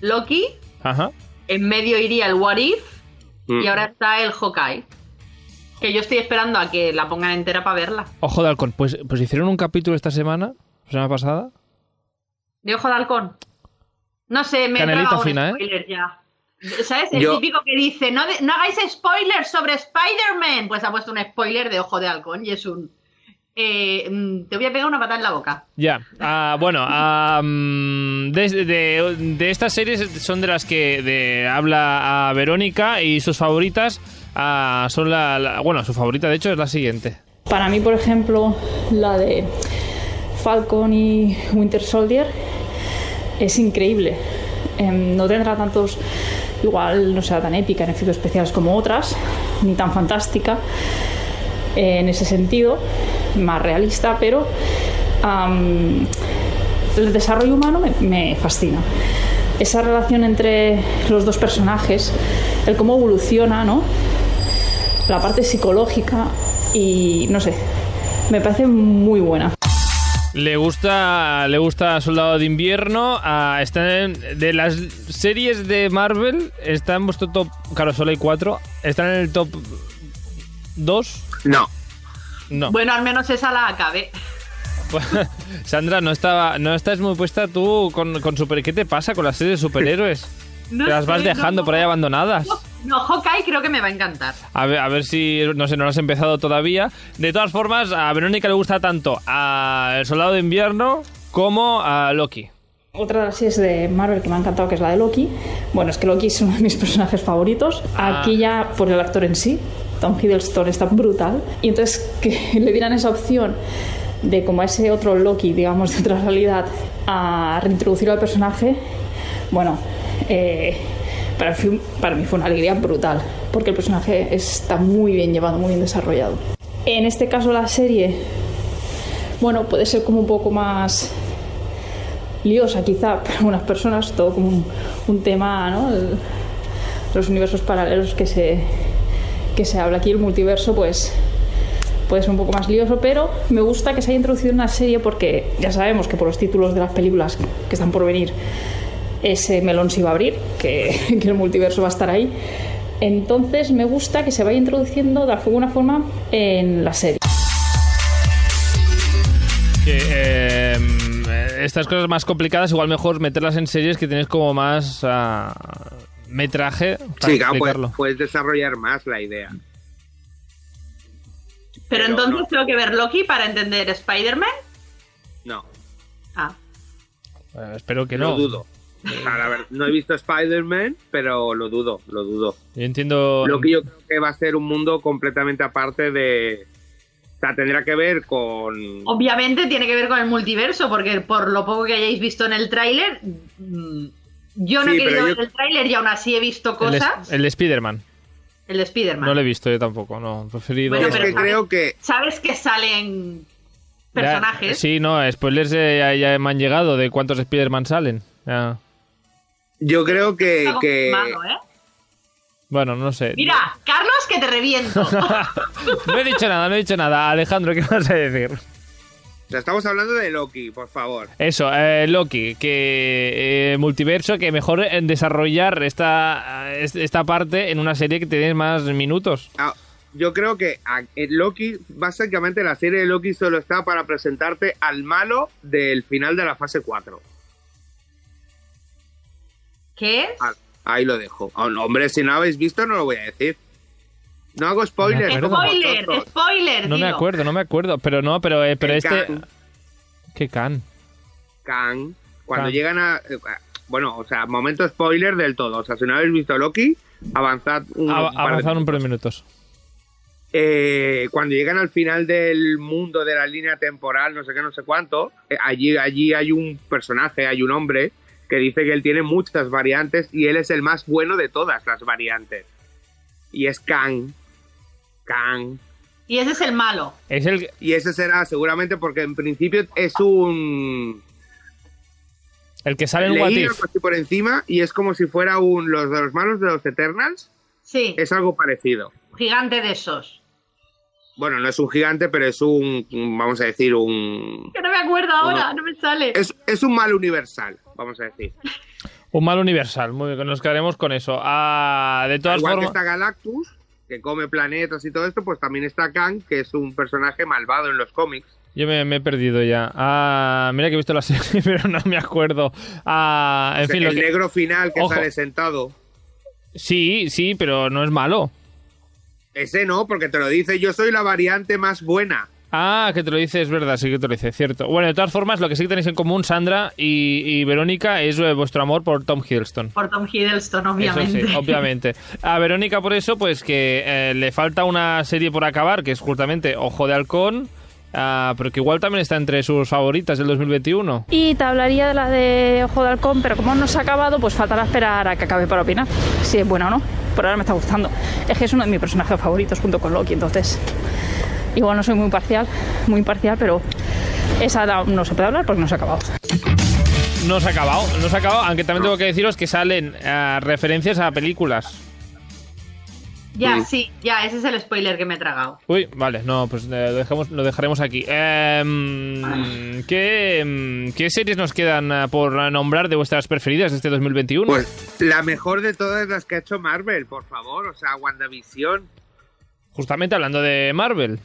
Loki, Ajá. en medio iría el What If Mm. y ahora está el Hawkeye. Que yo estoy esperando a que la pongan entera para verla. Ojo de halcón. Pues, pues hicieron un capítulo esta semana, la semana pasada. ¿De Ojo de Halcón? No sé, me he tragado un fina, ¿eh? spoiler ya. ¿Sabes? El Yo- típico que dice, no, de- no hagáis spoilers sobre Spider-Man. Pues ha puesto un spoiler de Ojo de Halcón y es un... eh, mm, te voy a pegar una patada en la boca. Ya. Ah, bueno, ah, mm, de, de- de estas series son de las que de- habla a Verónica y sus favoritas ah, son la, Bueno, su favorita de hecho es la siguiente. Para mí, por ejemplo, la de Falcon y Winter Soldier es increíble. Em, no tendrá tantos, igual no será tan épica en efectos especiales como otras, ni tan fantástica en ese sentido, más realista, pero el desarrollo humano me fascina. Esa relación entre los dos personajes, el cómo evoluciona, ¿no? La parte psicológica y no sé, me parece muy buena. Le gusta, le gusta Soldado de Invierno. está en- de las series de Marvel, está en vuestro top. Claro, solo hay cuatro. ¿Están en el top 2? No. No. Bueno, al menos esa la acabé. Sandra, no estaba, no estás muy puesta tú con, con super. ¿Qué te pasa con las series de superhéroes? No Te las vas dejando no. por ahí abandonadas. No, Hawkeye creo que me va a encantar. A ver, a ver si, no sé, no lo has empezado todavía. De todas formas, a Verónica le gusta tanto a El Soldado de Invierno como a Loki. Otra de las series de Marvel que me ha encantado, que es la de Loki. Bueno, es que Loki es uno de mis personajes favoritos. Aquí ya por el actor en sí, Tom Hiddleston está brutal. Y entonces que le dieran esa opción de como a ese otro Loki, digamos, de otra realidad, a reintroducir al personaje, bueno, eh, para, para mí fue una alegría brutal, porque el personaje está muy bien llevado, muy bien desarrollado. En este caso la serie, bueno, puede ser como un poco más liosa quizá para algunas personas, todo como un, un tema, ¿no? El- los universos paralelos que se, que se habla aquí, el multiverso, pues puede ser un poco más lioso, pero me gusta que se haya introducido en una serie porque ya sabemos que por los títulos de las películas que están por venir, ese melón se va a abrir, que, que el multiverso va a estar ahí. Entonces me gusta que se vaya introduciendo de alguna forma en la serie. Que, eh, estas cosas más complicadas, igual mejor meterlas en series que tienes como más ah, metraje para Sí, claro, puedes, explicarlo. puedes desarrollar más la idea. Pero, Pero entonces no. tengo que ver Loki para entender Spider-Man. No, Ah, Eh, espero que lo no. dudo. La verdad, no he visto Spider-Man, pero lo dudo, lo dudo. Yo entiendo. Lo que yo creo que va a ser un mundo completamente aparte de... O sea, tendrá que ver con... obviamente tiene que ver con el multiverso, porque por lo poco que hayáis visto en el tráiler, mm, yo no Sí, he querido yo- ver el tráiler y aún así he visto el, cosas. el de Spider-Man. El de Spider-Man. No lo he visto yo tampoco, no. He preferido. Bueno, es pero que sabes- creo que... Sabes que salen Ya, personajes. sí, no, spoilers ya, ya me han llegado de cuántos Spider-Man salen. Ya. Yo creo que... Que ¿eh? Bueno, no sé. Mira, Carlos, que te reviento. No he dicho nada, no he dicho nada. Alejandro, ¿qué vas a decir? o sea, estamos hablando de Loki, por favor. Eso, eh, Loki, que eh, multiverso, que mejor en desarrollar esta, eh, esta parte en una serie que tienes más minutos. Ah, yo creo que a- en Loki, básicamente la serie de Loki solo está para presentarte al malo del final de la fase 4. ¿Qué es? Ah, Ahí lo dejo. Oh, no, hombre, si no habéis visto, no lo voy a decir. No hago spoilers. como Spoiler, spoiler. No me acuerdo, no me acuerdo. Pero no, pero, eh, pero El este. Kang. ¿Qué can? Kang, cuando llegan a... eh, Bueno, o sea, momento spoiler del todo. O sea, si no habéis visto Loki, avanzad un, Ha- par de Avanzaron un par de minutos. minutos. Eh, cuando llegan al final del mundo de la línea temporal, no sé qué, no sé cuánto, eh, allí, allí hay un personaje, hay un hombre que dice que él tiene muchas variantes y él es el más bueno de todas las variantes. Y es Kang. Kang. Y ese es el malo. Es el. Y ese será seguramente porque en principio es un... El que sale en What Leí If. así por encima y es como si fuera un los de los malos de los Eternals. Sí. Es algo parecido. Gigante de esos. Bueno, no es un gigante, pero es un, vamos a decir, un... Que no me acuerdo ahora, Uno. no me sale. Es, es un mal universal, vamos a decir. Un mal universal, muy bien, nos quedaremos con eso. Ah, de todas Igual formas... que está Galactus, que come planetas y todo esto, pues también está Kang, que es un personaje malvado en los cómics. Yo me, me he perdido ya. Ah, mira que he visto la serie, pero no me acuerdo. Ah, en O sea, fin, lo el que- negro final que Ojo. sale sentado. Sí, sí, pero no es malo. Ese no, porque te lo dice, yo soy la variante más buena. Ah, que te lo dice, es verdad, sí que te lo dice, cierto. Bueno, de todas formas, lo que sí que tenéis en común, Sandra y, y Verónica, es eh, vuestro amor por Tom Hiddleston. Por Tom Hiddleston, obviamente. Eso sí, obviamente. A Verónica, por eso, pues que eh, le falta una serie por acabar, que es justamente Ojo de Halcón, ah, pero que igual también está entre sus favoritas del 2021. Y te hablaría de la de Ojo de Halcón, pero como no se ha acabado, pues faltará esperar a que acabe para opinar. Si es buena o no. Por ahora me está gustando. Es que es uno de mis personajes favoritos junto con Loki, entonces. Igual no soy muy parcial, muy imparcial, pero esa no se puede hablar porque no se ha acabado. No se ha acabado, no se ha acabado, aunque también tengo que deciros que salen ah, referencias a películas. Ya, sí, ya, ese es el spoiler que me he tragado. Uy, vale, no, pues eh, lo, dejamos, lo dejaremos aquí. Em, ¿qué, em, ¿Qué series nos quedan ah, por nombrar de vuestras preferidas de este 2021? Pues la mejor de todas las que ha hecho Marvel, por favor. O sea, WandaVision. Justamente hablando de Marvel.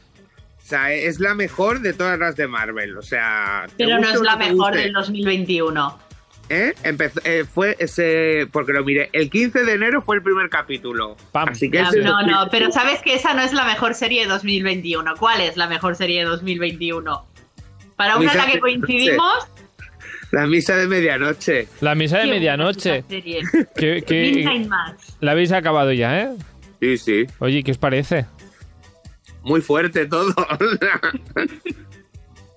O sea, es la mejor de todas las de Marvel. O sea, Pero no es la mejor del 2021. ¿Eh? Empezó- eh, fue ese. Porque lo miré. El 15 de enero fue el primer capítulo. Así que ese- no, no, pero sabes que esa no es la mejor serie de 2021. ¿Cuál es la mejor serie de 2021? Para una en la que coincidimos, La misa de medianoche. La misa de Qué medianoche. ¿Qué- qué- la habéis acabado ya, ¿eh? Sí, sí. Oye, ¿qué os parece? Muy fuerte todo.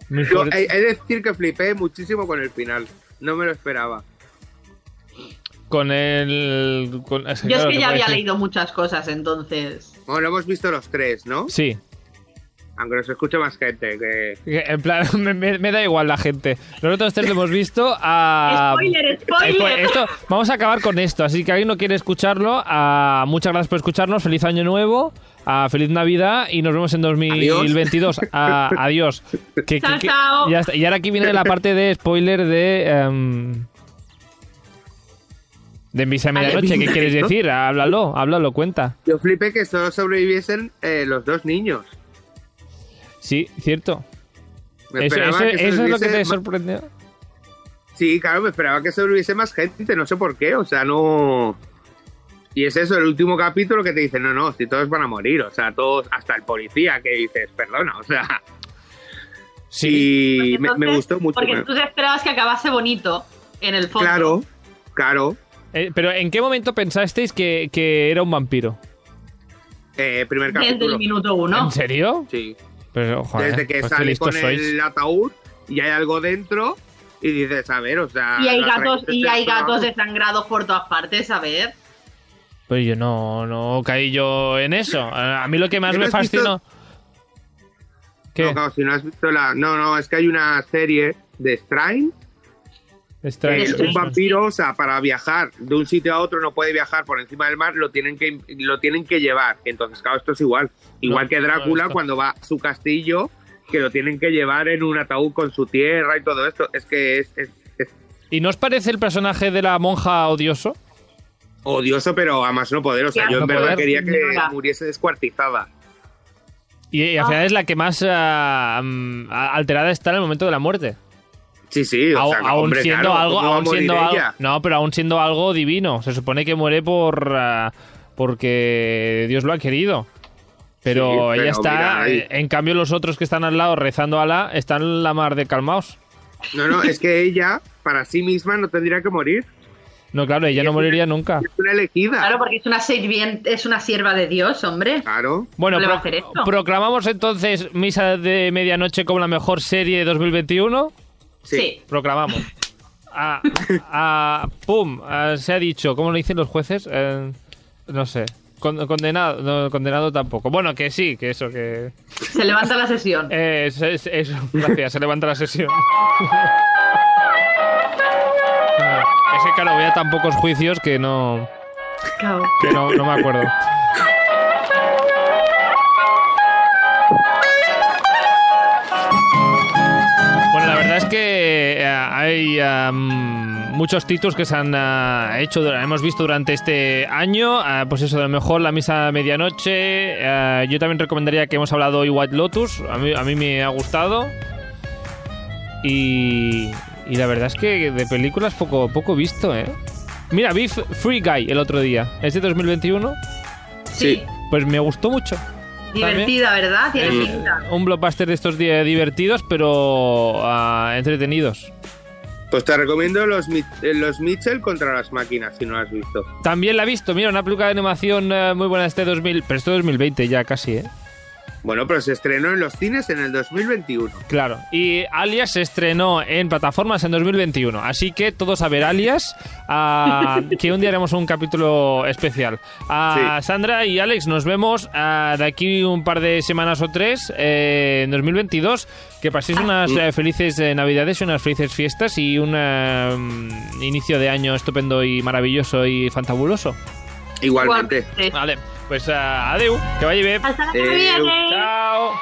Muy Yo, fuerte. he, he de decir que flipé muchísimo con el final. No me lo esperaba. Con el... con- Yo es claro, que se ya había decir. leído muchas cosas, entonces. Bueno, lo hemos visto los tres, ¿no? Sí. Aunque nos escuche más gente. Que... Que, En plan, me, da igual la gente. Nosotros tres lo hemos visto a... Spoiler, spoiler. Eh, pues esto, vamos a acabar con esto, así que alguien no quiere escucharlo. ah, muchas gracias por escucharnos. Feliz año nuevo. Ah, feliz Navidad y nos vemos en 2022. Ah, adiós. Que- que- Chao, que- chao. ya está. Y ahora aquí viene la parte de spoiler de... em, de Misa de Medianoche. ¿Qué quieres ¿no? decir? Háblalo, háblalo, cuenta. Yo flipé que solo sobreviviesen eh, los dos niños. Sí, cierto. Me Eso, esperaba eso- que eso es lo que te ma- sorprendió. Sí, claro, me esperaba que sobreviviese más gente, no sé por qué, o sea, no... Y es eso, el último capítulo que te dice, no, no, si todos van a morir, o sea, todos, hasta el policía que dices, perdona, o sea... Sí. Y me, gustó mucho. Porque me- tú te esperabas que acabase bonito, en el fondo. Claro, claro. Eh, pero ¿en qué momento pensasteis que, que era un vampiro? Eh, primer Desde capítulo. el minuto uno. ¿En serio? Sí. Pero, joder, Desde que pues sale con sois. el ataúd y hay algo dentro y dices, a ver, o sea... Y hay gatos, y hay gatos desangrados por todas partes, a ver. Pero yo no, no caí yo en eso. A mí lo que más ¿Que no me fascinó... ¿Qué? No, claro, si no has visto la... No, no, es que hay una serie de Strain Strain, un vampiro, o sea, para viajar de un sitio a otro no puede viajar por encima del mar, lo tienen que lo tienen que llevar. Entonces, claro, esto es igual. Igual No, que Drácula cuando va a su castillo, que lo tienen que llevar en un ataúd con su tierra y todo esto. Es que es, es- es ¿Y no os parece el personaje de la monja odioso? Odioso, pero a más no poder. O sea, yo en verdad poder. quería que muriese descuartizada. Y, y al Ah. final es la que más mm, alterada está en el momento de la muerte. Sí, sí, o sea, aún hombre, siendo claro, algo, no, pero aún siendo algo divino. Se supone que muere por ah, porque Dios lo ha querido. Pero Sí, ella está, mira, ahí- eh, en cambio los otros que están al lado rezando a Alá están en la mar de calmaos. No, no, es que ella, para sí misma, no tendría que morir. No, claro, ella no moriría nunca. Es una elegida. Claro, porque es una sirvien- es una sierva de Dios, hombre. Claro. Bueno, ¿No le va a pro- hacer esto? proclamamos entonces Misa de Medianoche como la mejor serie de 2021. Sí. Proclamamos. Ah, ah, ¡Pum! Ah, se ha dicho. ¿Cómo lo dicen los jueces? Eh, no sé. Con- condenado, no, condenado tampoco. Bueno, que sí, que eso, que... Se levanta la sesión. Eh, es- es- eso, gracias, se levanta la sesión. claro, voy a tan pocos juicios que no. Que no, no me acuerdo. Bueno, la verdad es que eh, hay muchos títulos que se han ah, hecho, hemos visto durante este año. Ah, pues eso, a lo mejor La Misa Medianoche. Ah, yo también recomendaría que hemos hablado hoy White Lotus. A mí, a mí me ha gustado. Y, y la verdad es que de películas poco, poco visto, ¿eh? Mira, vi Free Guy el otro día. ¿Es de 2021? Sí. Pues me gustó mucho. Divertida, ¿verdad? Tiene pinta. un blockbuster de estos di- divertidos, pero ah, entretenidos. Pues te recomiendo los, eh, los Mitchell contra las máquinas, si no lo has visto. También la he visto, mira, una película de animación eh, muy buena de este 2000, pero esto es 2020 ya casi, ¿eh? Bueno, pero se estrenó en los cines en el 2021. Claro, y Alias se estrenó en plataformas en 2021, así que todos a ver Alias, ah, que un día haremos un capítulo especial. A Sandra y Alex, nos vemos ah, de aquí un par de semanas o tres, eh, en 2022. Que paséis unas eh, felices eh, navidades y unas felices fiestas y un eh, mm, inicio de año estupendo y maravilloso y fantabuloso. Igualmente. Igualmente. Vale, pues uh, que vagi bé. Hasta. Chao.